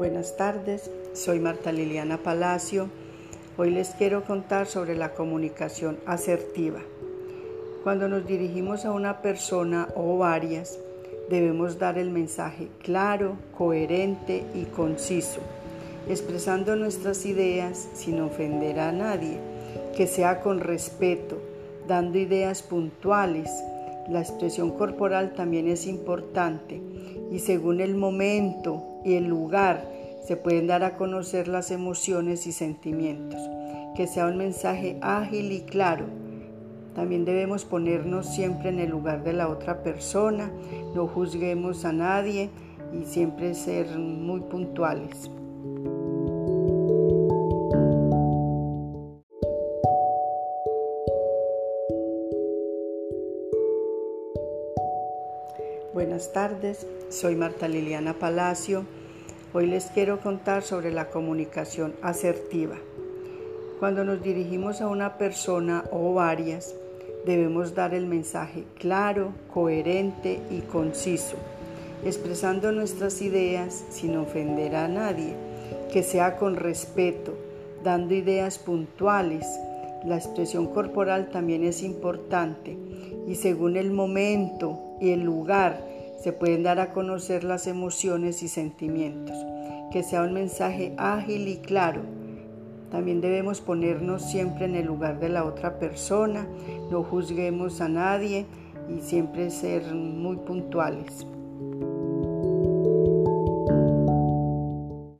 Buenas tardes, soy Marta Liliana Palacio. Hoy les quiero contar sobre la comunicación asertiva. Cuando nos dirigimos a una persona o varias, debemos dar el mensaje claro, coherente y conciso, expresando nuestras ideas sin ofender a nadie, que sea con respeto, dando ideas puntuales. La expresión corporal también es importante y según el momento y el lugar se pueden dar a conocer las emociones y sentimientos. Que sea un mensaje ágil y claro. También debemos ponernos siempre en el lugar de la otra persona, no juzguemos a nadie y siempre ser muy puntuales. Buenas tardes, soy Marta Liliana Palacio. Hoy les quiero contar sobre la comunicación asertiva. Cuando nos dirigimos a una persona o varias, debemos dar el mensaje claro, coherente y conciso, expresando nuestras ideas sin ofender a nadie, que sea con respeto, dando ideas puntuales. La expresión corporal también es importante y según el momento y el lugar se pueden dar a conocer las emociones y sentimientos. Que sea un mensaje ágil y claro. También debemos ponernos siempre en el lugar de la otra persona, no juzguemos a nadie y siempre ser muy puntuales.